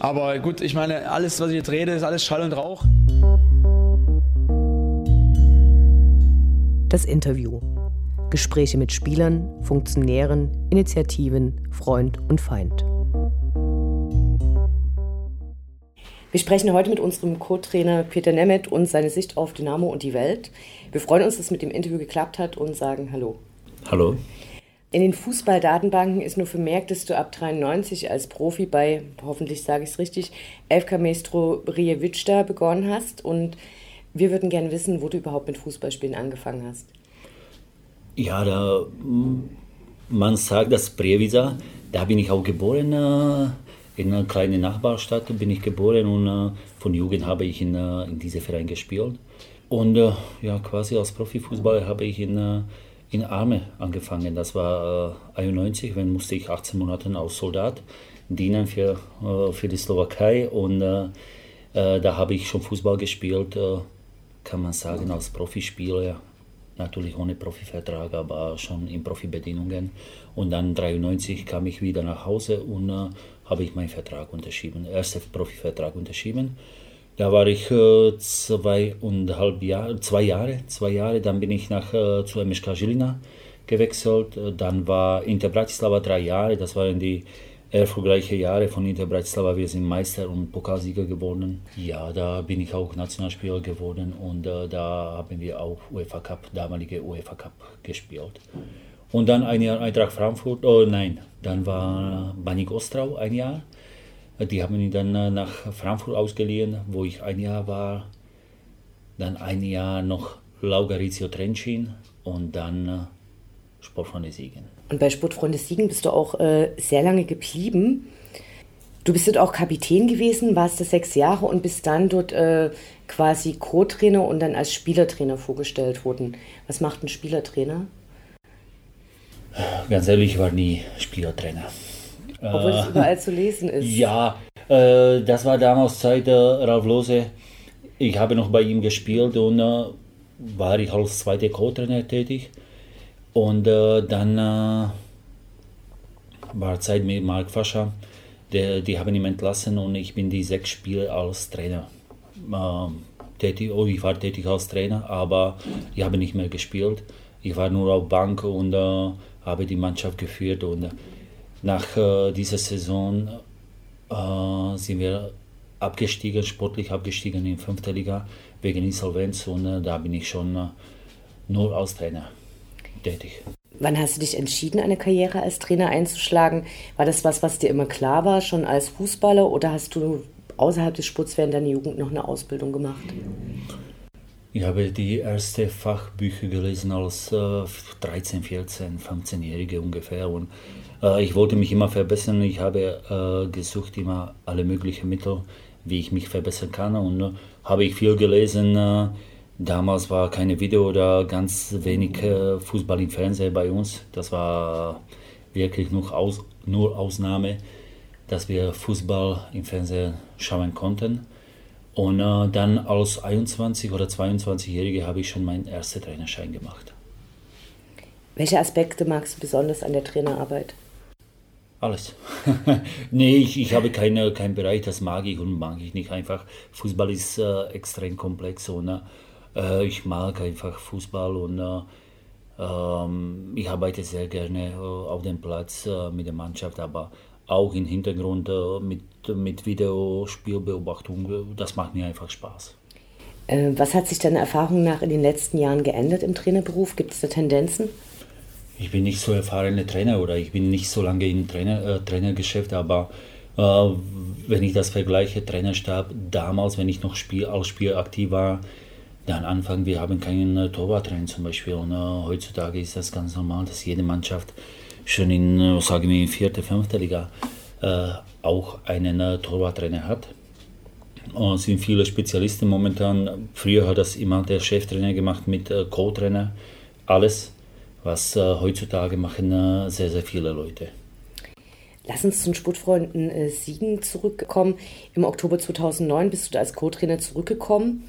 Aber gut, ich meine, alles, was ich jetzt rede, ist alles Schall und Rauch. Das Interview. Gespräche mit Spielern, Funktionären, Initiativen, Freund und Feind. Wir sprechen heute mit unserem Co-Trainer Peter Nemeth und seine Sicht auf Dynamo und die Welt. Wir freuen uns, dass es mit dem Interview geklappt hat und sagen Hallo. Hallo. In den Fußballdatenbanken ist nur vermerkt, dass du ab 93 als Profi bei, hoffentlich sage ich es richtig, FK Maestro Rijewicda begonnen hast. Und wir würden gerne wissen, wo du überhaupt mit Fußballspielen angefangen hast. Ja, da, man sagt, dass Prievidza, da bin ich auch geboren. Äh, in einer kleinen Nachbarstadt bin ich geboren und äh, von Jugend habe ich in, äh, in diesem Verein gespielt. Und ja, quasi als Profifußballer habe ich in in Arme angefangen. Das war äh, 91, wenn musste ich 18 Monate als Soldat dienen für, äh, für die Slowakei und äh, äh da habe ich schon Fußball gespielt, äh, kann man sagen, als Profispieler. Natürlich ohne Profivertrag, aber schon in Profibedingungen. Und dann 93 kam ich wieder nach Hause und äh, habe ich meinen Vertrag unterschrieben, ersten Profivertrag unterschrieben. Da war ich äh, zweieinhalb Jahre, zwei Jahre, zwei Jahre. Dann bin ich nach äh, zu MSK Žilina gewechselt. Äh, dann war Inter Bratislava drei Jahre. Das waren die erfolgreichen Jahre von Inter Bratislava. Wir sind Meister und Pokalsieger geworden. Ja, da bin ich auch Nationalspieler geworden und äh, da haben wir auch UEFA Cup, damalige UEFA Cup gespielt. Und dann ein Jahr Eintracht Frankfurt, oh nein, dann war Banik Ostrau ein Jahr. Die haben ihn dann äh, nach Frankfurt ausgeliehen, wo ich ein Jahr war. Dann ein Jahr noch Laugarizio Trencin und dann äh, Sportfreunde Siegen. Und bei Sportfreunde Siegen bist du auch äh, sehr lange geblieben. Du bist dort auch Kapitän gewesen, warst da sechs Jahre und bist dann dort äh, quasi Co-Trainer und dann als Spielertrainer vorgestellt worden. Was macht ein Spielertrainer? Ganz ehrlich, ich war nie Spielertrainer. Obwohl es äh, überall zu lesen ist. Ja, äh, das war damals Zeit äh, Ralf Lose. Ich habe noch bei ihm gespielt und äh, war ich als zweiter Co-Trainer tätig. Und äh, dann äh, war Zeit mit Mark Fascha. Der, die haben ihn entlassen und ich bin die sechs Spiele als Trainer tätig. Oh, ich war tätig als Trainer, aber ich habe nicht mehr gespielt. Ich war nur auf Bank und habe die Mannschaft geführt und nach äh, dieser Saison äh, sind wir abgestiegen, sportlich abgestiegen in fünfte Liga wegen Insolvenz und äh, da bin ich schon äh, nur als Trainer tätig. Wann hast du dich entschieden, eine Karriere als Trainer einzuschlagen? War das was, was dir immer klar war, schon als Fußballer, oder hast du außerhalb des Sports während deiner Jugend noch eine Ausbildung gemacht? Ich habe die ersten Fachbücher gelesen als äh, 13, 14, 15-Jährige ungefähr und äh, ich wollte mich immer verbessern. Ich habe äh, gesucht immer alle möglichen Mittel, wie ich mich verbessern kann und äh, habe ich viel gelesen. Äh, damals war keine Video oder ganz wenig äh, Fußball im Fernsehen bei uns. Das war wirklich nur, Aus, nur Ausnahme, dass wir Fußball im Fernsehen schauen konnten. Und äh, dann als 21 oder 22-Jährige habe ich schon meinen ersten Trainerschein gemacht. Welche Aspekte magst du besonders an der Trainerarbeit? Alles. nee, ich, ich habe keine, keinen Bereich, das mag ich und mag ich nicht einfach. Fußball ist äh, extrem komplex und äh, ich mag einfach Fußball und äh, ähm, ich arbeite sehr gerne äh, auf dem Platz äh, mit der Mannschaft, aber auch im Hintergrund äh, mit, mit Videospielbeobachtung. Das macht mir einfach Spaß. Was hat sich deiner Erfahrung nach in den letzten Jahren geändert im Trainerberuf? Gibt es da Tendenzen? ich bin nicht so erfahrener Trainer oder ich bin nicht so lange im Trainer, äh, Trainergeschäft, aber äh, wenn ich das vergleiche, Trainerstab damals, wenn ich noch Spiel, als Spieler aktiv war, dann Anfang, wir haben keinen äh, Torwarttrainer zum Beispiel und äh, heutzutage ist das ganz normal, dass jede Mannschaft schon in, äh, sagen wir, in vierte, fünfte Liga äh, auch einen äh, Torwarttrainer hat. Es sind viele Spezialisten momentan. Früher hat das immer der Cheftrainer gemacht mit äh, Co-Trainer. Alles was äh, heutzutage machen äh, sehr, sehr viele Leute. Lass uns zum Sportfreunden Siegen zurückkommen. Im Oktober 2009 bist du als Co-Trainer zurückgekommen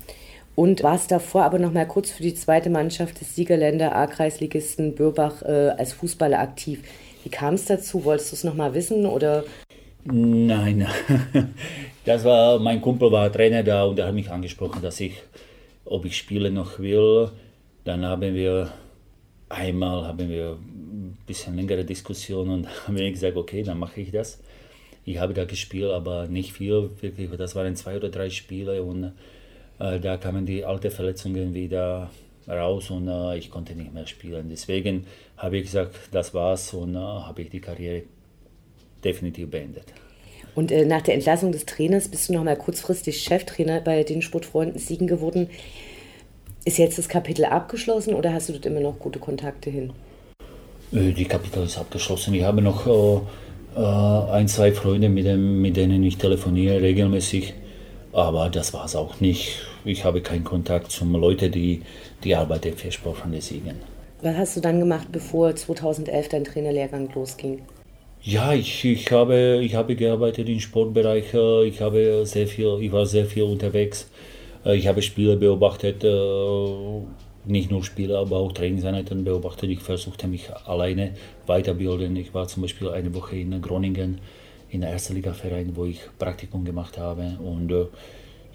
und warst davor aber noch mal kurz für die zweite Mannschaft des Siegerländer A-Kreisligisten Bürbach äh, als Fußballer aktiv. Wie kam es dazu? Wolltest du es noch mal wissen oder? Nein, das war, mein Kumpel war Trainer da und er hat mich angesprochen, dass ich, ob ich spielen noch will. Dann haben wir einmal haben wir ein bisschen längere Diskussion und haben wir gesagt, okay, dann mache ich das. Ich habe da gespielt, aber nicht viel, wirklich. Das waren zwei oder drei Spiele und da kamen die alten Verletzungen wieder raus und äh, ich konnte nicht mehr spielen. Deswegen habe ich gesagt, das war's und äh, habe ich die Karriere definitiv beendet. Und äh, nach der Entlassung des Trainers bist du noch mal kurzfristig Cheftrainer bei den Sportfreunden Siegen geworden. Ist jetzt das Kapitel abgeschlossen oder hast du dort immer noch gute Kontakte hin? Äh, die Kapitel ist abgeschlossen. Ich habe noch äh, äh, ein, zwei Freunde, mit, dem, mit denen ich telefoniere regelmäßig. Aber das war es auch nicht. Ich habe keinen Kontakt zu Leuten, die, die arbeiten für Sportfreunde Siegen. Was hast du dann gemacht, bevor 2011 dein Trainerlehrgang losging? Ja, ich, ich, habe, ich habe gearbeitet im Sportbereich. Ich, habe sehr viel, ich war sehr viel unterwegs. Ich habe Spiele beobachtet, nicht nur Spiele, aber auch Trainingseinheiten beobachtet. Ich versuchte mich alleine weiterbilden. Ich war zum Beispiel eine Woche in Groningen in der ersten Liga-Verein, wo ich Praktikum gemacht habe. Und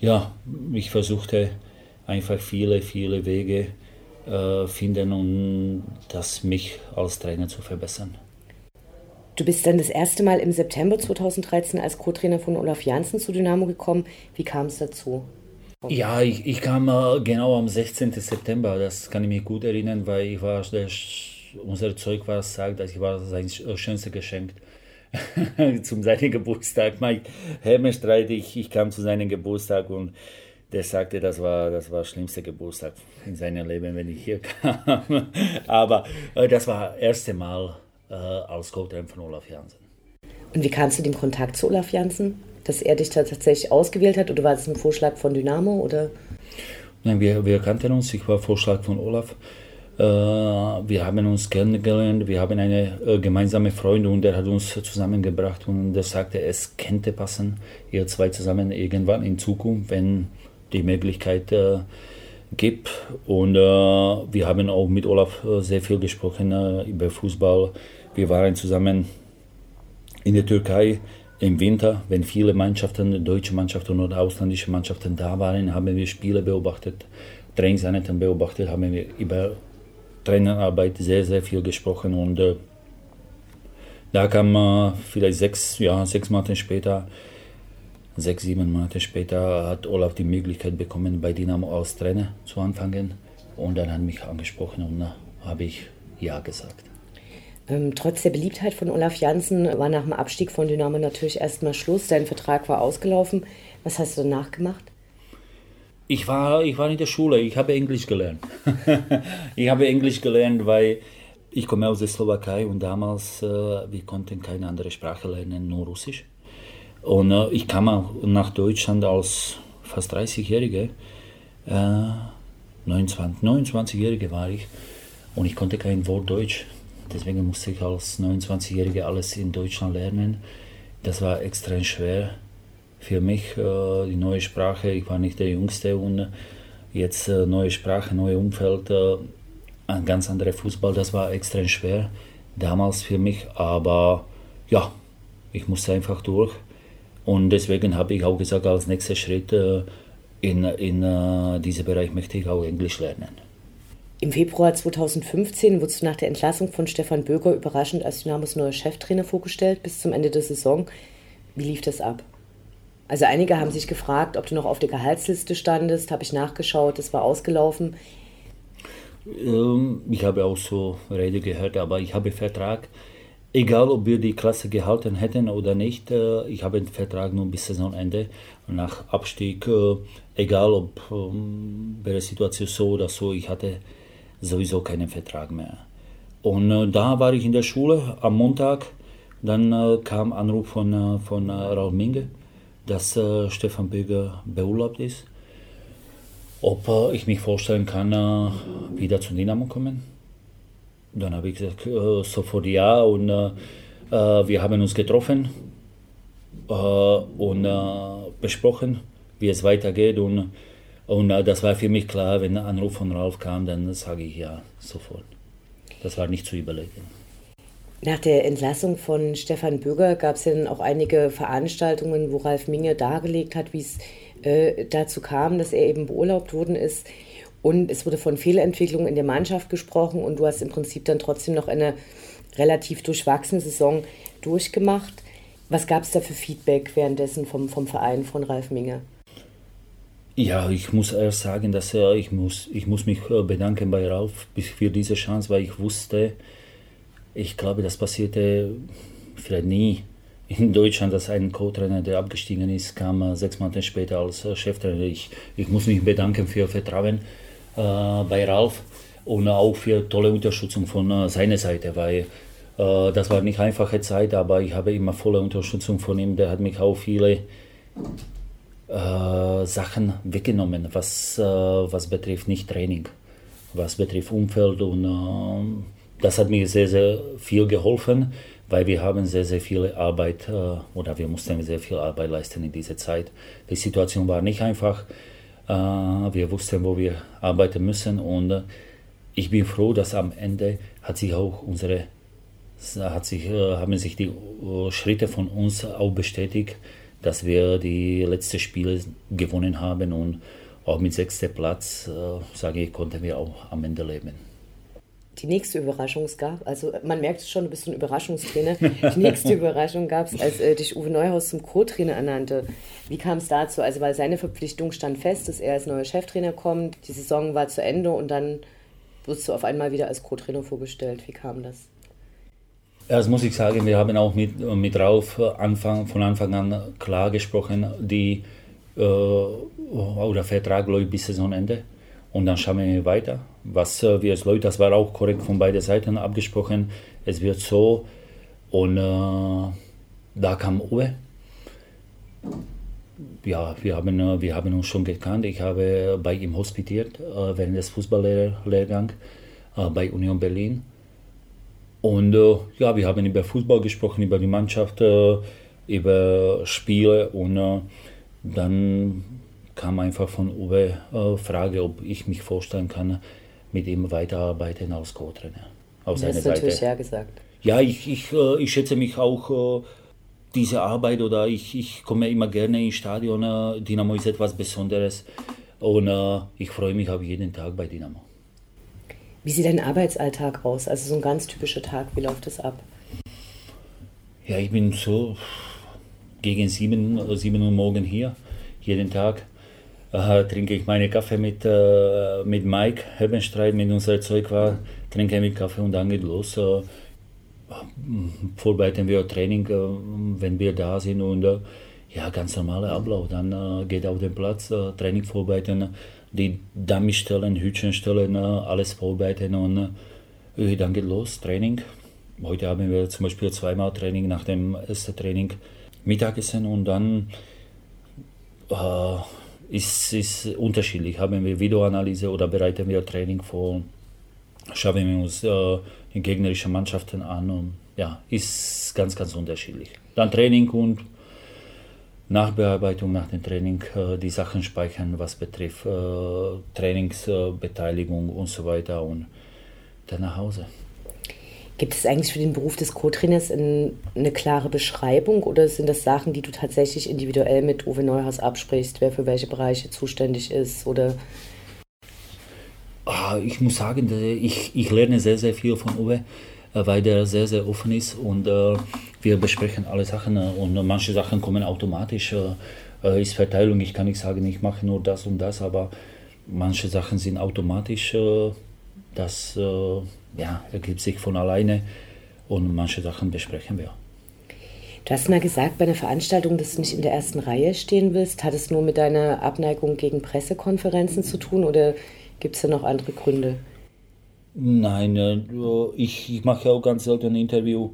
ja, ich versuchte einfach viele, viele Wege äh, finden, um das mich als Trainer zu verbessern. Du bist dann das erste Mal im September 2013 als Co-Trainer von Olaf Janssen zu Dynamo gekommen. Wie kam es dazu? Ja, ich, ich kam äh, genau am 16. September, das kann ich mich gut erinnern, weil ich war, der, unser Zeug war sagt, dass ich war sein schönstes Geschenk zum seinen Geburtstag. Mein Hermenstreit, ich, ich kam zu seinem Geburtstag und der sagte, das war das war schlimmste Geburtstag in seinem Leben, wenn ich hier kam. Aber äh, das war das erste Mal äh, als Co-Trainer von Olaf Janssen. Und wie kamst du dem Kontakt zu Olaf Janssen? Dass er dich tatsächlich ausgewählt hat oder war das ein Vorschlag von Dynamo? Oder? Nein, wir, wir kannten uns. Ich war Vorschlag von Olaf. Äh, wir haben uns kennengelernt, wir haben eine äh, gemeinsame Freundin und der hat uns zusammengebracht und der sagte, es könnte passen, ihr zwei zusammen irgendwann in Zukunft, wenn die Möglichkeit äh, gibt. Und wir haben auch mit Olaf sehr viel gesprochen über Fußball. Wir waren zusammen in der Türkei im Winter, wenn viele Mannschaften, deutsche Mannschaften oder ausländische Mannschaften da waren, haben wir Spiele beobachtet, Trainingseinheiten beobachtet, haben wir über Trainerarbeit sehr, sehr viel gesprochen und äh, da kam äh, vielleicht sechs, ja, sechs Monate später sechs, sieben Monate später hat Olaf die Möglichkeit bekommen, bei Dynamo als Trainer zu anfangen. Und dann hat mich angesprochen und da habe ich Ja gesagt. Ähm, trotz der Beliebtheit von Olaf Janssen war nach dem Abstieg von Dynamo natürlich erstmal Schluss. Dein Vertrag war ausgelaufen. Was hast du danach gemacht? Ich war, ich war in der Schule, ich habe Englisch gelernt. ich habe Englisch gelernt, weil ich komme aus der Slowakei und damals, äh, wir konnten keine andere Sprache lernen, nur Russisch. Und äh, ich kam auch nach Deutschland als fast 30-Jährige. Äh, 29, 29-Jährige war ich und ich konnte kein Wort Deutsch. Deswegen musste ich als 29-Jährige alles in Deutschland lernen. Das war extrem schwer für mich, äh, die neue Sprache. Ich war nicht der Jüngste und jetzt äh, neue Sprache, neue Umfeld, äh, ein ganz anderer Fußball. Das war extrem schwer damals für mich, aber ja, ich musste einfach durch. Und deswegen habe ich auch gesagt, als nächster Schritt äh, in, in äh, diesem Bereich möchte ich auch Englisch lernen. Im Februar 2015 wurdest du nach der Entlassung von Stefan Böger überraschend als Dynamos neuer Cheftrainer vorgestellt bis zum Ende der Saison. Wie lief das ab? Also einige haben sich gefragt, ob du noch auf der Gehaltsliste standest. Habe ich nachgeschaut, das war ausgelaufen. Ähm, ich habe auch so Rede gehört, aber ich habe Vertrag egal ob wir die Klasse gehalten hätten oder nicht, äh, ich habe den Vertrag nur bis Saisonende. Nach Abstieg, äh, egal ob ähm, bei der Situation so oder so, ich hatte sowieso keinen Vertrag mehr. Und äh, da war ich in der Schule am Montag. Dann kam Anruf von, von Raul Minge, dass Stefan Böger beurlaubt ist. Ob ich mich vorstellen kann, wieder zu Dynamo kommen dann habe ich gesagt, äh, sofort ja und äh, äh, wir haben uns getroffen äh, und äh, besprochen, wie es weitergeht und, und äh, das war für mich klar, wenn ein Anruf von Ralf kam, dann sage ich ja sofort. Das war nicht zu überlegen. Nach der Entlassung von Stefan Böger gab es ja dann auch einige Veranstaltungen, wo Ralf Minge dargelegt hat, wie es äh, dazu kam, dass er eben beurlaubt worden ist. Und es wurde von Fehlentwicklungen in der Mannschaft gesprochen und du hast im Prinzip dann trotzdem noch eine relativ durchwachsene Saison durchgemacht. Was gab es da für Feedback währenddessen vom, vom Verein von Ralf Minge? Ja, ich muss erst sagen, dass äh, ich, muss, ich muss mich äh, bedanken bei Ralf für diese Chance, weil ich wusste, ich glaube, das passierte vielleicht nie in Deutschland, dass ein Co-Trainer, der abgestiegen ist, kam äh, sechs Monate später als Cheftrainer. Ich, ich muss mich bedanken für Vertrauen äh, bei Ralf und auch für tolle Unterstützung von äh, seiner Seite, weil äh, das war nicht einfache Zeit, aber ich habe immer volle Unterstützung von ihm. Der hat mich auch viele äh, Sachen weggenommen, was, äh, was betrifft nicht Training, was betrifft Umfeld und äh, das hat mir sehr, sehr viel geholfen, weil wir haben sehr, sehr viel Arbeit äh, oder wir mussten sehr viel Arbeit leisten in dieser Zeit. Die Situation war nicht einfach. wir wussten, wo wir arbeiten müssen und ich bin froh, dass am Ende hat sich auch unsere hat sich, haben sich die Schritte von uns auch bestätigt, dass wir die letzten Spiele gewonnen haben und auch mit sechster Platz, äh, sage ich, konnten wir auch am Ende leben. Die nächste Überraschung gab, also man merkt es schon, du bist ein Überraschungstrainer. Die nächste Überraschung gab es, als äh, dich Uwe Neuhaus zum Co-Trainer ernannte. Wie kam es dazu? Also, weil seine Verpflichtung stand fest, dass er als neuer Cheftrainer kommt. Die Saison war zu Ende und dann wirst du auf einmal wieder als Co-Trainer vorgestellt. Wie kam das? Das muss ich sagen, wir haben auch mit, mit Rauf Anfang, von Anfang an klar gesprochen, die, äh, oder Vertrag läuft bis Saisonende und dann schauen wir weiter. Was äh, wir es läuft, das war auch korrekt von beiden Seiten abgesprochen. Es wird so und äh, da kam Uwe. Ja, wir haben, äh, wir haben uns schon gekannt. Ich habe bei ihm hospitiert äh, während des Fußballlehrgangs äh, bei Union Berlin. Und äh, ja, wir haben über Fußball gesprochen, über die Mannschaft, über Spiele und dann kam einfach von Uwe äh, Frage, ob ich mich vorstellen kann, mit ihm weiterarbeiten als Co-Trainer. Auf seiner Seite. natürlich ja gesagt. Ja, ich, ich, äh, ich schätze mich auch äh, diese Arbeit oder ich, ich komme immer gerne ins Stadion. Äh, Dynamo ist etwas Besonderes und äh, ich freue mich auf jeden Tag bei Dynamo. Wie sieht dein Arbeitsalltag aus? Also so ein ganz typischer Tag, wie läuft das ab? Ja, ich bin so gegen sieben, sieben Uhr morgen hier, jeden Tag. Äh, trinke ich meinen Kaffee mit, äh, mit Mike Hebenstreit, mit unserem Zeugwart, trinke mit Kaffee und dann geht los. Äh, vorbereiten wir Training, äh, wenn wir da sind und äh, ja, ganz normaler Ablauf. Dann äh, geht auf den Platz, Training vorbereiten, die Dummy stellen, Hütchen stellen, alles vorbereiten und dann geht los, Training. Heute haben wir zum Beispiel zweimal Training nach dem ersten Training Mittagessen und dann ist es unterschiedlich. Haben wir Videoanalyse oder bereiten wir Training vor, schauen wir uns äh, die gegnerischen Mannschaften an und ja, ist ganz, ganz unterschiedlich. Dann Training und Nachbearbeitung nach dem Training, äh, die Sachen speichern, was betrifft äh, Trainingsbeteiligung und so weiter und dann nach Hause. Gibt es eigentlich für den Beruf des Co-Trainers eine klare Beschreibung oder sind das Sachen, die du tatsächlich individuell mit Uwe Neuhaus absprichst, wer für welche Bereiche zuständig ist oder ah, ich muss sagen, ich, ich lerne sehr, sehr viel von Uwe. Äh, weil der sehr, sehr offen ist und äh, wir besprechen alle Sachen äh, und manche Sachen kommen automatisch. ist Verteilung, ich kann nicht sagen, ich mache nur das und das, aber manche Sachen sind automatisch, das ja, ergibt sich von alleine und manche Sachen besprechen wir. Du hast mal gesagt bei einer Veranstaltung, dass du nicht in der ersten Reihe stehen willst. Hat es nur mit deiner Abneigung gegen Pressekonferenzen zu tun oder gibt es da noch andere Gründe? Nein, äh, ich, ich mache auch ganz selten ein Interview,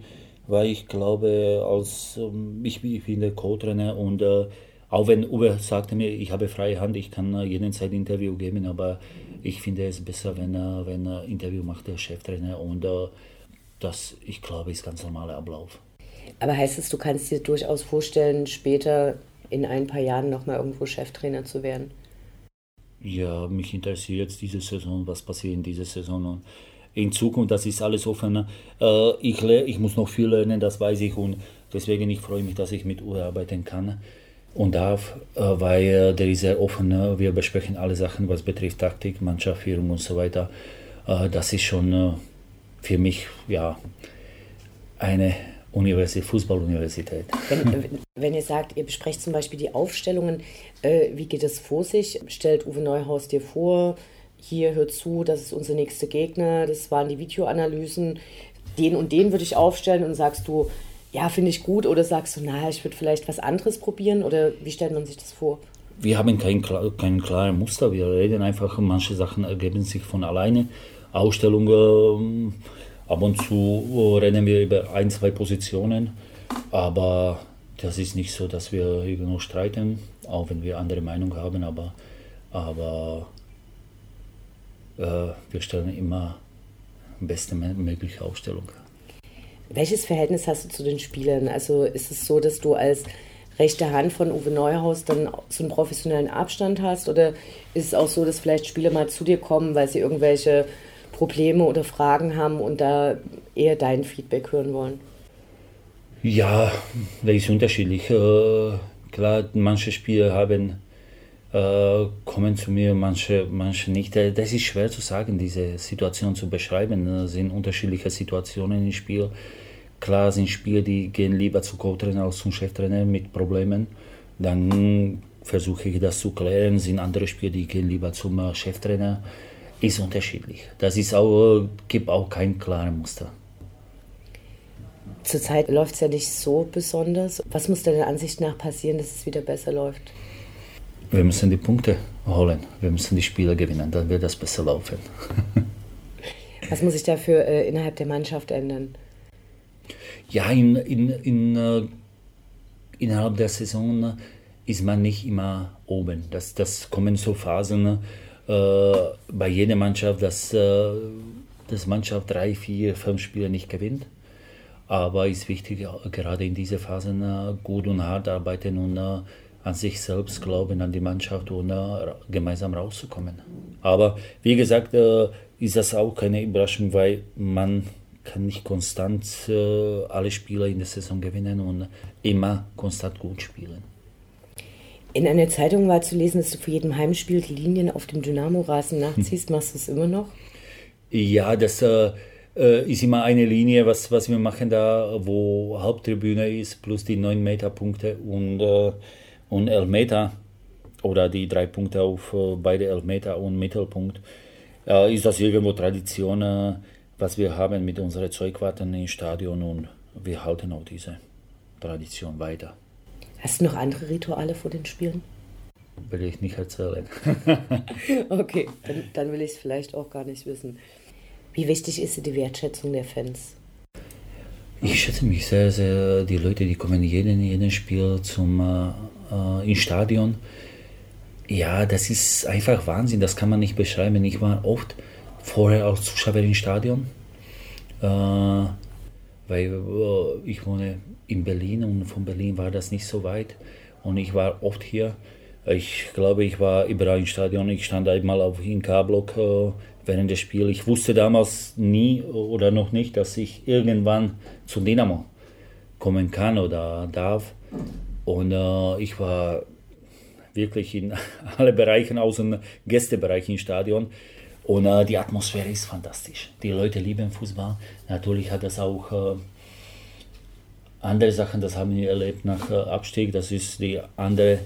weil ich glaube, als ähm, ich, ich bin der Co-Trainer und äh, auch wenn Uwe sagte mir, ich habe freie Hand, ich kann äh, jederzeit Interview geben, aber ich finde es besser, wenn, wenn ein Interview macht der Cheftrainer und das, ich glaube, ist ganz normaler Ablauf. Aber heißt es, du kannst dir durchaus vorstellen, später in ein paar Jahren nochmal irgendwo Cheftrainer zu werden? ja, mich interessiert jetzt diese Saison, was passiert in dieser Saison. Und in Zukunft, das ist alles offen. Äh, ich, ich muss noch viel lernen, das weiß ich und deswegen ich freue mich, dass ich mit Uwe arbeiten kann und darf, äh, weil der ist sehr offen. Ne? Wir besprechen alle Sachen, was betrifft Taktik, Mannschaftsführung und so weiter. Äh, das ist schon für mich ja eine Universität, Fußballuniversität. Wenn, wenn, ihr sagt, ihr besprecht zum Beispiel die Aufstellungen, äh, wie geht es vor sich? Stellt Uwe Neuhaus dir vor, hier hört zu, das ist unser nächster Gegner, das waren die Videoanalysen, den und den würde ich aufstellen und sagst du, ja, finde ich gut oder sagst du, na, ich würde vielleicht was anderes probieren oder wie stellt man sich das vor? Wir haben kein, kein klares Muster, wir reden einfach, manche Sachen ergeben sich von alleine. Ausstellungen, ab und zu reden wir über ein, zwei Positionen, aber das ist nicht so, dass wir irgendwo streiten, auch wenn wir andere Meinung haben, aber, aber äh, wir stellen immer beste mögliche Aufstellung. Welches Verhältnis hast du zu den Spielern? Also ist es so, dass du als rechte Hand von Uwe Neuhaus dann so einen professionellen Abstand hast? Oder ist es auch so, dass vielleicht Spieler mal zu dir kommen, weil sie irgendwelche Probleme oder Fragen haben und da eher dein Feedback hören wollen? Ja, das ist unterschiedlich. Äh, klar, manche Spieler haben äh, kommen zu mir, manche, manche nicht. Äh, das ist schwer zu sagen, diese Situation zu beschreiben. Es sind unterschiedliche Situationen im Spiel. Klar sind Spieler, die gehen lieber zu Co-Trainer als zum Cheftrainer mit Problemen. Dann versuche ich das zu klären. Sind andere Spieler, die gehen lieber zum äh, Cheftrainer. Ist unterschiedlich. Das ist auch, gibt auch kein klares Muster. Zurzeit läuft es ja nicht so besonders. Was muss deiner Ansicht nach passieren, dass es wieder besser läuft? Wir müssen die Punkte holen, wir müssen die Spiele gewinnen, dann wird das besser laufen. Was muss sich dafür äh, innerhalb der Mannschaft ändern? Ja, in, in, in, äh, innerhalb der Saison ist man nicht immer oben. Das, das kommen so Phasen äh, bei jeder Mannschaft, dass äh, das Mannschaft drei, vier, fünf Spiele nicht gewinnt. Aber es ist wichtig, gerade in diesen Phasen äh, gut und hart arbeiten und äh, an sich selbst glauben, an die Mannschaft und gemeinsam rauszukommen. Aber wie gesagt, ist das auch keine Überraschung, weil man kann nicht konstant uh, alle Spiele in der Saison gewinnen und immer konstant gut spielen. In einer Zeitung war zu lesen, dass du für jedem Heimspiel die Linien auf dem Dynamo-Rasen nachziehst. Hm. Machst du es immer noch? Ja, das äh, ist immer eine Linie, was, was wir machen da, wo Haupttribüne ist, plus die 9 Meter Punkte und äh, und Elfmeter oder die drei Punkte auf äh, beide Elfmeter und Mittelpunkt, äh, ist das irgendwo Tradition, äh, was wir haben mit unseren Zeugwarten im Stadion und wir halten auch diese Tradition weiter. Hast du noch andere Rituale vor den Spielen? Will ich nicht erzählen. okay, dann, dann will ich es vielleicht auch gar nicht wissen. Wie wichtig ist die Wertschätzung der Fans? Ich schätze mich sehr, sehr. Die Leute, die kommen jeden, jeden Spiel zum äh, im Stadion. Ja, das ist einfach Wahnsinn, das kann man nicht beschreiben. Ich war oft vorher als Zuschauer im Stadion, äh, weil äh, ich wohne in Berlin und von Berlin war das nicht so weit und ich war oft hier. Ich glaube, ich war überall im Stadion. Ich stand einmal auf in K-Block äh, während des Spiels. Ich wusste damals nie oder noch nicht, dass ich irgendwann zu Dynamo kommen kann oder darf. Und äh, ich war wirklich in alle Bereichen, außer dem Gästebereich im Stadion. Und äh, die Atmosphäre ist fantastisch. Die Leute lieben Fußball. Natürlich hat das auch äh, andere Sachen, das haben wir erlebt nach äh, Abstieg. Das ist die andere,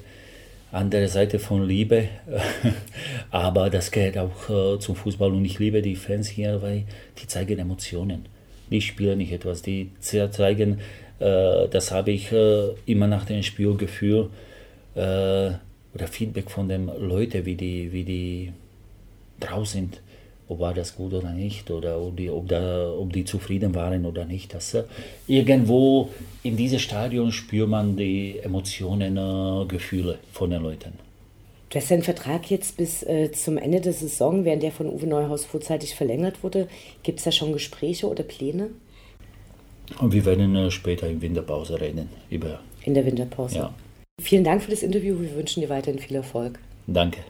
andere Seite von Liebe. Aber das gehört auch äh, zum Fußball. Und ich liebe die Fans hier, weil die zeigen Emotionen. Die spielen nicht etwas, die zeigen äh, das habe ich äh, immer nach dem Spielgefühl oder Feedback von den Leuten, wie die, wie die drauf sind, ob war das gut oder nicht oder ob die, ob da, ob die zufrieden waren oder nicht. Das, irgendwo in diesem Stadion spürt man die Emotionen, Gefühle von den Leuten. Du hast deinen Vertrag jetzt bis äh, zum Ende der Saison, während der von Uwe Neuhaus vorzeitig verlängert wurde. Gibt es da schon Gespräche oder Pläne? Und wir werden äh, später in Winterpause reden. Über in der Winterpause. Ja. Vielen Dank für das Interview. Wir wünschen dir weiterhin viel Erfolg. Danke.